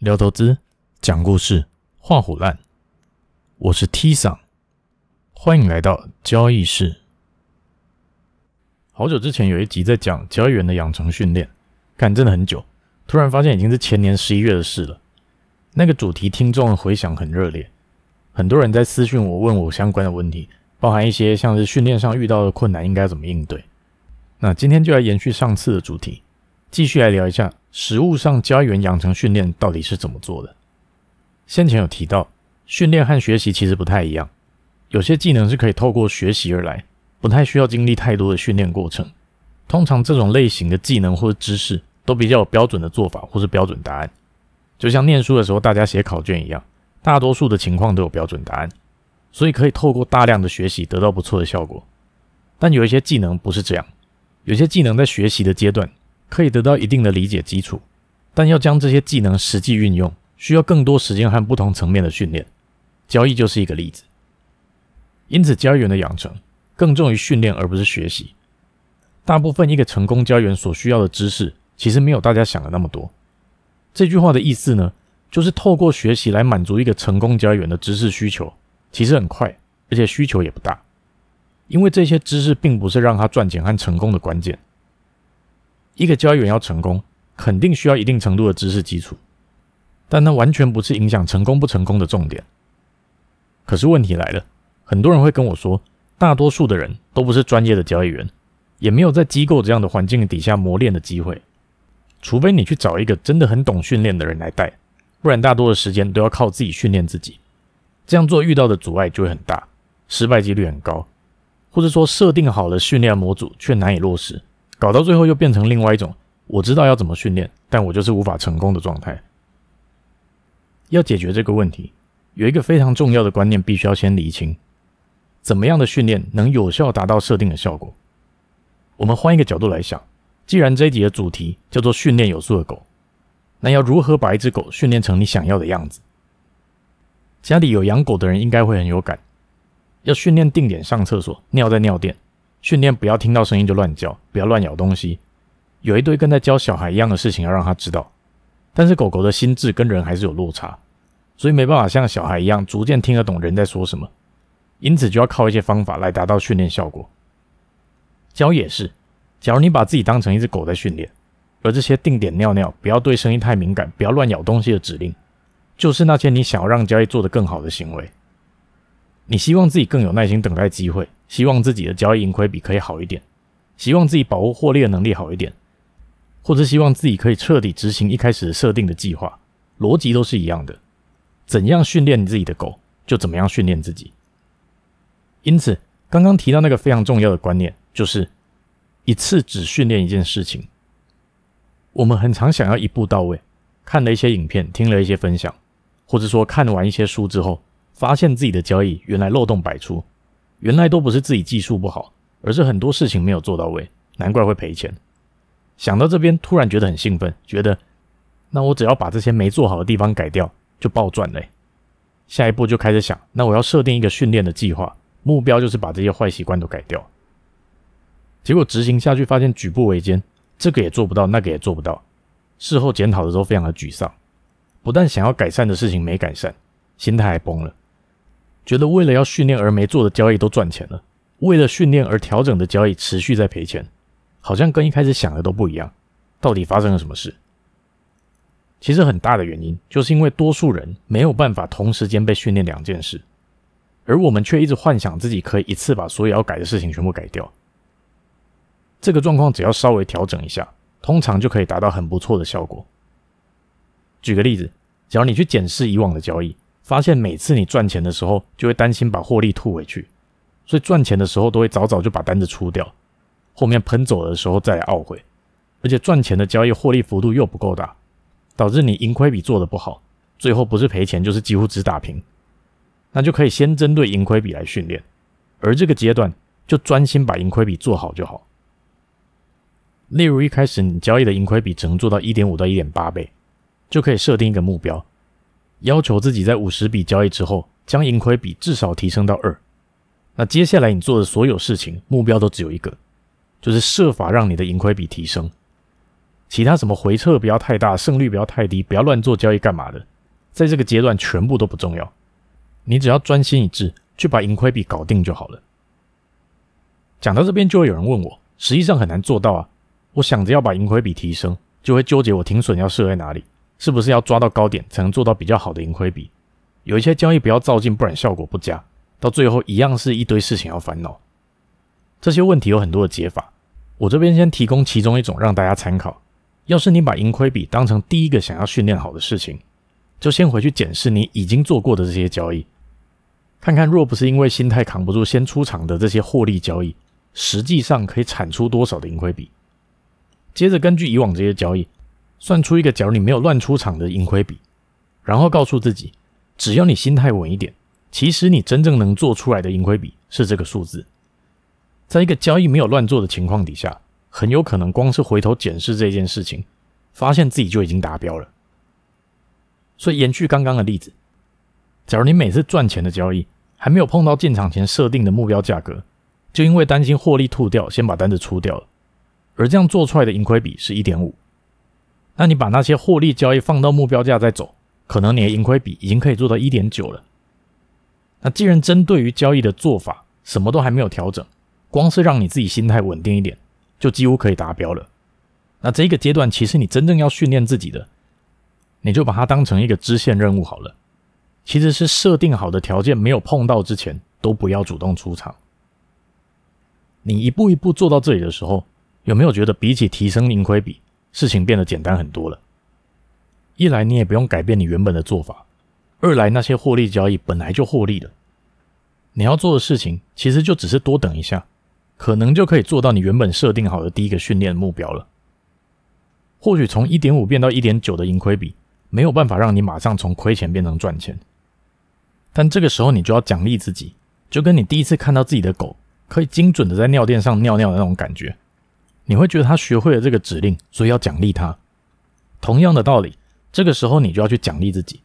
聊投资，讲故事，画虎烂。我是 T 桑，欢迎来到交易室。好久之前有一集在讲交易员的养成训练，看真的很久，突然发现已经是前年十一月的事了。那个主题听众的回响很热烈，很多人在私讯我问我相关的问题，包含一些像是训练上遇到的困难应该怎么应对。那今天就来延续上次的主题。继续来聊一下实务上交易员养成训练到底是怎么做的。先前有提到，训练和学习其实不太一样，有些技能是可以透过学习而来，不太需要经历太多的训练过程。通常这种类型的技能或者知识都比较有标准的做法或是标准答案，就像念书的时候大家写考卷一样，大多数的情况都有标准答案，所以可以透过大量的学习得到不错的效果。但有一些技能不是这样，有些技能在学习的阶段。可以得到一定的理解基础，但要将这些技能实际运用，需要更多时间和不同层面的训练。交易就是一个例子。因此，交易员的养成更重于训练而不是学习。大部分一个成功交易员所需要的知识，其实没有大家想的那么多。这句话的意思呢，就是透过学习来满足一个成功交易员的知识需求，其实很快，而且需求也不大，因为这些知识并不是让他赚钱和成功的关键。一个交易员要成功，肯定需要一定程度的知识基础，但那完全不是影响成功不成功的重点。可是问题来了，很多人会跟我说，大多数的人都不是专业的交易员，也没有在机构这样的环境底下磨练的机会，除非你去找一个真的很懂训练的人来带，不然大多的时间都要靠自己训练自己。这样做遇到的阻碍就会很大，失败几率很高，或者说设定好了训练模组却难以落实。搞到最后又变成另外一种，我知道要怎么训练，但我就是无法成功的状态。要解决这个问题，有一个非常重要的观念必须要先厘清：怎么样的训练能有效达到设定的效果？我们换一个角度来想，既然这一集的主题叫做“训练有素的狗”，那要如何把一只狗训练成你想要的样子？家里有养狗的人应该会很有感，要训练定点上厕所，尿在尿垫。训练不要听到声音就乱叫，不要乱咬东西，有一堆跟在教小孩一样的事情要让他知道。但是狗狗的心智跟人还是有落差，所以没办法像小孩一样逐渐听得懂人在说什么。因此就要靠一些方法来达到训练效果。教也是，假如你把自己当成一只狗在训练，而这些定点尿尿、不要对声音太敏感、不要乱咬东西的指令，就是那些你想要让交易做得更好的行为。你希望自己更有耐心等待机会。希望自己的交易盈亏比可以好一点，希望自己把握获利的能力好一点，或者希望自己可以彻底执行一开始设定的计划，逻辑都是一样的。怎样训练自己的狗，就怎么样训练自己。因此，刚刚提到那个非常重要的观念，就是一次只训练一件事情。我们很常想要一步到位，看了一些影片，听了一些分享，或者说看完一些书之后，发现自己的交易原来漏洞百出。原来都不是自己技术不好，而是很多事情没有做到位，难怪会赔钱。想到这边，突然觉得很兴奋，觉得那我只要把这些没做好的地方改掉，就暴赚嘞。下一步就开始想，那我要设定一个训练的计划，目标就是把这些坏习惯都改掉。结果执行下去，发现举步维艰，这个也做不到，那个也做不到。事后检讨的时候，非常的沮丧，不但想要改善的事情没改善，心态还崩了。觉得为了要训练而没做的交易都赚钱了，为了训练而调整的交易持续在赔钱，好像跟一开始想的都不一样。到底发生了什么事？其实很大的原因就是因为多数人没有办法同时间被训练两件事，而我们却一直幻想自己可以一次把所有要改的事情全部改掉。这个状况只要稍微调整一下，通常就可以达到很不错的效果。举个例子，只要你去检视以往的交易。发现每次你赚钱的时候，就会担心把获利吐回去，所以赚钱的时候都会早早就把单子出掉，后面喷走的时候再来懊悔。而且赚钱的交易获利幅度又不够大，导致你盈亏比做得不好，最后不是赔钱就是几乎只打平。那就可以先针对盈亏比来训练，而这个阶段就专心把盈亏比做好就好。例如一开始你交易的盈亏比只能做到一点五到一点八倍，就可以设定一个目标。要求自己在五十笔交易之后，将盈亏比至少提升到二。那接下来你做的所有事情，目标都只有一个，就是设法让你的盈亏比提升。其他什么回撤不要太大，胜率不要太低，不要乱做交易干嘛的，在这个阶段全部都不重要。你只要专心一致，去把盈亏比搞定就好了。讲到这边，就会有人问我，实际上很难做到啊。我想着要把盈亏比提升，就会纠结我停损要设在哪里，是不是要抓到高点才能做到比较好的盈亏比？有一些交易不要照进，不然效果不佳，到最后一样是一堆事情要烦恼。这些问题有很多的解法，我这边先提供其中一种让大家参考。要是你把盈亏比当成第一个想要训练好的事情，就先回去检视你已经做过的这些交易，看看若不是因为心态扛不住先出场的这些获利交易，实际上可以产出多少的盈亏比。接着根据以往这些交易，算出一个假如你没有乱出场的盈亏比，然后告诉自己，只要你心态稳一点，其实你真正能做出来的盈亏比是这个数字。在一个交易没有乱做的情况底下。很有可能光是回头检视这件事情，发现自己就已经达标了。所以延续刚刚的例子，假如你每次赚钱的交易还没有碰到进场前设定的目标价格，就因为担心获利吐掉，先把单子出掉了，而这样做出来的盈亏比是一点五，那你把那些获利交易放到目标价再走，可能你的盈亏比已经可以做到一点九了。那既然针对于交易的做法什么都还没有调整，光是让你自己心态稳定一点。就几乎可以达标了。那这个阶段，其实你真正要训练自己的，你就把它当成一个支线任务好了。其实是设定好的条件没有碰到之前，都不要主动出场。你一步一步做到这里的时候，有没有觉得比起提升盈亏比，事情变得简单很多了？一来你也不用改变你原本的做法，二来那些获利交易本来就获利了。你要做的事情，其实就只是多等一下。可能就可以做到你原本设定好的第一个训练目标了。或许从一点五变到一点九的盈亏比，没有办法让你马上从亏钱变成赚钱，但这个时候你就要奖励自己，就跟你第一次看到自己的狗可以精准的在尿垫上尿尿的那种感觉，你会觉得他学会了这个指令，所以要奖励他。同样的道理，这个时候你就要去奖励自己，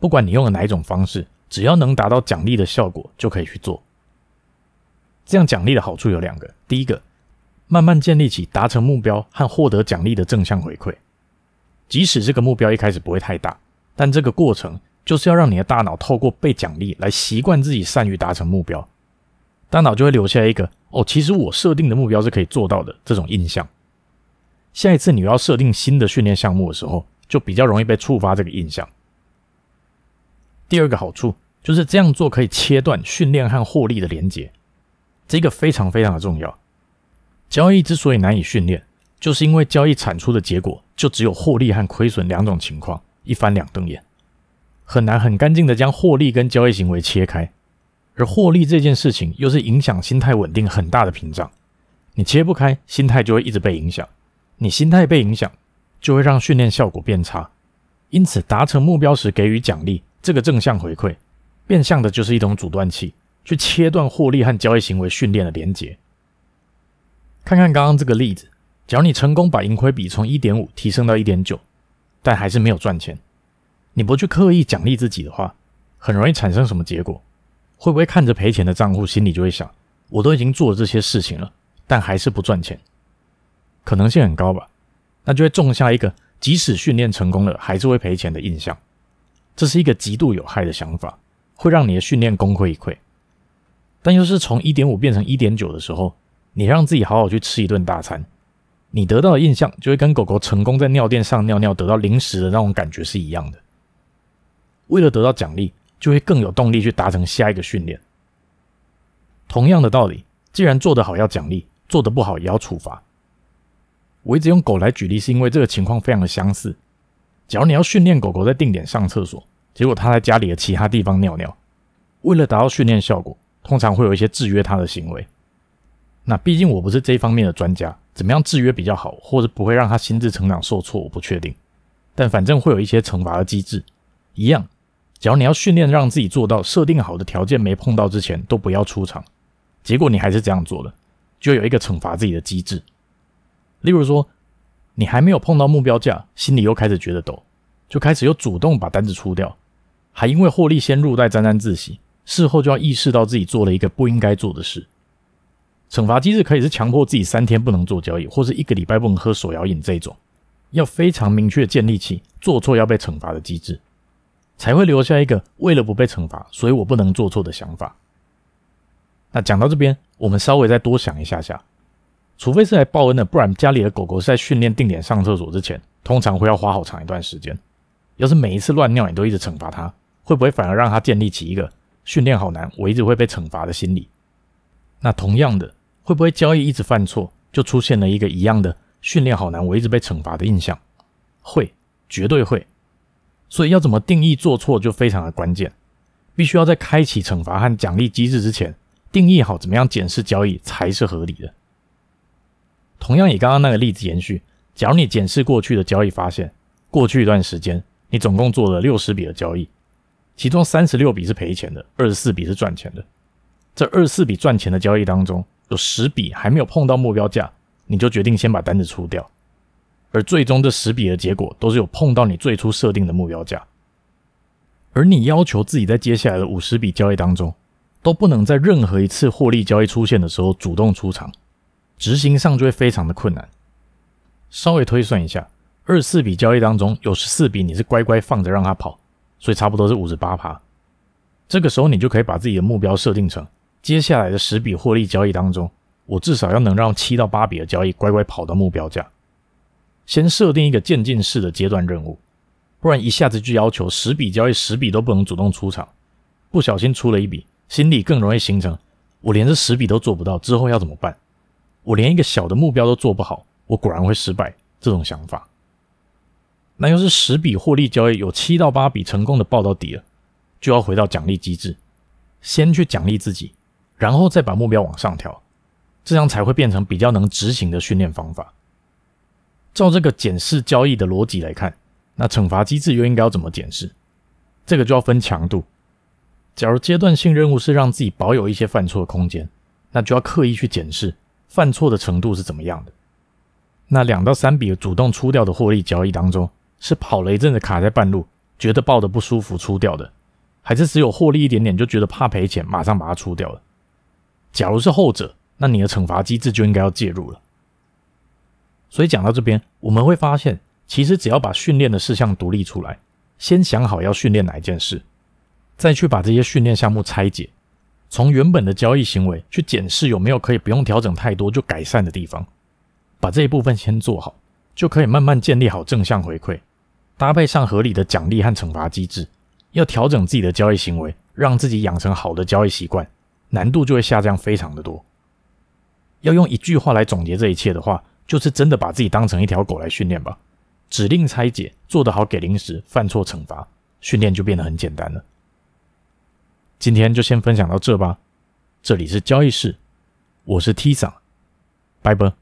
不管你用了哪一种方式，只要能达到奖励的效果，就可以去做。这样奖励的好处有两个：第一个，慢慢建立起达成目标和获得奖励的正向回馈。即使这个目标一开始不会太大，但这个过程就是要让你的大脑透过被奖励来习惯自己善于达成目标，大脑就会留下一个“哦，其实我设定的目标是可以做到的”这种印象。下一次你要设定新的训练项目的时候，就比较容易被触发这个印象。第二个好处就是这样做可以切断训练和获利的连结。这个非常非常的重要。交易之所以难以训练，就是因为交易产出的结果就只有获利和亏损两种情况，一翻两瞪眼，很难很干净的将获利跟交易行为切开。而获利这件事情又是影响心态稳定很大的屏障，你切不开，心态就会一直被影响。你心态被影响，就会让训练效果变差。因此，达成目标时给予奖励，这个正向回馈，变相的就是一种阻断器。去切断获利和交易行为训练的连结。看看刚刚这个例子，假如你成功把盈亏比从一点五提升到一点九，但还是没有赚钱，你不去刻意奖励自己的话，很容易产生什么结果？会不会看着赔钱的账户，心里就会想：我都已经做了这些事情了，但还是不赚钱？可能性很高吧？那就会种下一个即使训练成功了，还是会赔钱的印象。这是一个极度有害的想法，会让你的训练功亏一篑。但又是从一点五变成一点九的时候，你让自己好好去吃一顿大餐，你得到的印象就会跟狗狗成功在尿垫上尿尿得到零食的那种感觉是一样的。为了得到奖励，就会更有动力去达成下一个训练。同样的道理，既然做得好要奖励，做得不好也要处罚。我一直用狗来举例，是因为这个情况非常的相似。假如你要训练狗狗在定点上厕所，结果它在家里的其他地方尿尿，为了达到训练效果。通常会有一些制约它的行为。那毕竟我不是这方面的专家，怎么样制约比较好，或者不会让它心智成长受挫，我不确定。但反正会有一些惩罚的机制。一样，只要你要训练让自己做到设定好的条件没碰到之前都不要出场，结果你还是这样做了，就有一个惩罚自己的机制。例如说，你还没有碰到目标价，心里又开始觉得抖，就开始又主动把单子出掉，还因为获利先入袋沾沾自喜。事后就要意识到自己做了一个不应该做的事。惩罚机制可以是强迫自己三天不能做交易，或是一个礼拜不能喝手摇饮这种，要非常明确建立起做错要被惩罚的机制，才会留下一个为了不被惩罚，所以我不能做错的想法。那讲到这边，我们稍微再多想一下下，除非是来报恩的，不然家里的狗狗是在训练定点上厕所之前，通常会要花好长一段时间。要是每一次乱尿你都一直惩罚它，会不会反而让它建立起一个训练好难，我一直会被惩罚的心理？那同样的，会不会交易一直犯错，就出现了一个一样的训练好难，我一直被惩罚的印象？会，绝对会。所以要怎么定义做错就非常的关键，必须要在开启惩罚和奖励机制之前，定义好怎么样检视交易才是合理的。同样以刚刚那个例子延续，假如你检视过去的交易，发现过去一段时间你总共做了六十笔的交易，其中三十六笔是赔钱的，二十四笔是赚钱的。这二十四笔赚钱的交易当中，有十笔还没有碰到目标价，你就决定先把单子出掉。而最终这十笔的结果都是有碰到你最初设定的目标价。而你要求自己在接下来的五十笔交易当中，都不能在任何一次获利交易出现的时候主动出场，执行上就会非常的困难。稍微推算一下，二十四笔交易当中有十四笔你是乖乖放着让它跑，所以差不多是五十八趴。这个时候你就可以把自己的目标设定成，接下来的十笔获利交易当中，我至少要能让七到八笔的交易乖乖跑到目标价。先设定一个渐进式的阶段任务，不然一下子就要求十笔交易十笔都不能主动出场，不小心出了一笔。心里更容易形成，我连这十笔都做不到，之后要怎么办？我连一个小的目标都做不好，我果然会失败。这种想法，那要是十笔获利交易有七到八笔成功的报到底了，就要回到奖励机制，先去奖励自己，然后再把目标往上调，这样才会变成比较能执行的训练方法。照这个检视交易的逻辑来看，那惩罚机制又应该要怎么检视？这个就要分强度。假如阶段性任务是让自己保有一些犯错的空间，那就要刻意去检视犯错的程度是怎么样的。那两到三笔主动出掉的获利交易当中，是跑了一阵子卡在半路，觉得抱得不舒服出掉的，还是只有获利一点点就觉得怕赔钱，马上把它出掉了？假如是后者，那你的惩罚机制就应该要介入了。所以讲到这边，我们会发现，其实只要把训练的事项独立出来，先想好要训练哪一件事。再去把这些训练项目拆解，从原本的交易行为去检视有没有可以不用调整太多就改善的地方，把这一部分先做好，就可以慢慢建立好正向回馈，搭配上合理的奖励和惩罚机制，要调整自己的交易行为，让自己养成好的交易习惯，难度就会下降非常的多。要用一句话来总结这一切的话，就是真的把自己当成一条狗来训练吧，指令拆解，做得好给零食，犯错惩罚，训练就变得很简单了。今天就先分享到这吧，这里是交易室，我是 T 桑，拜拜。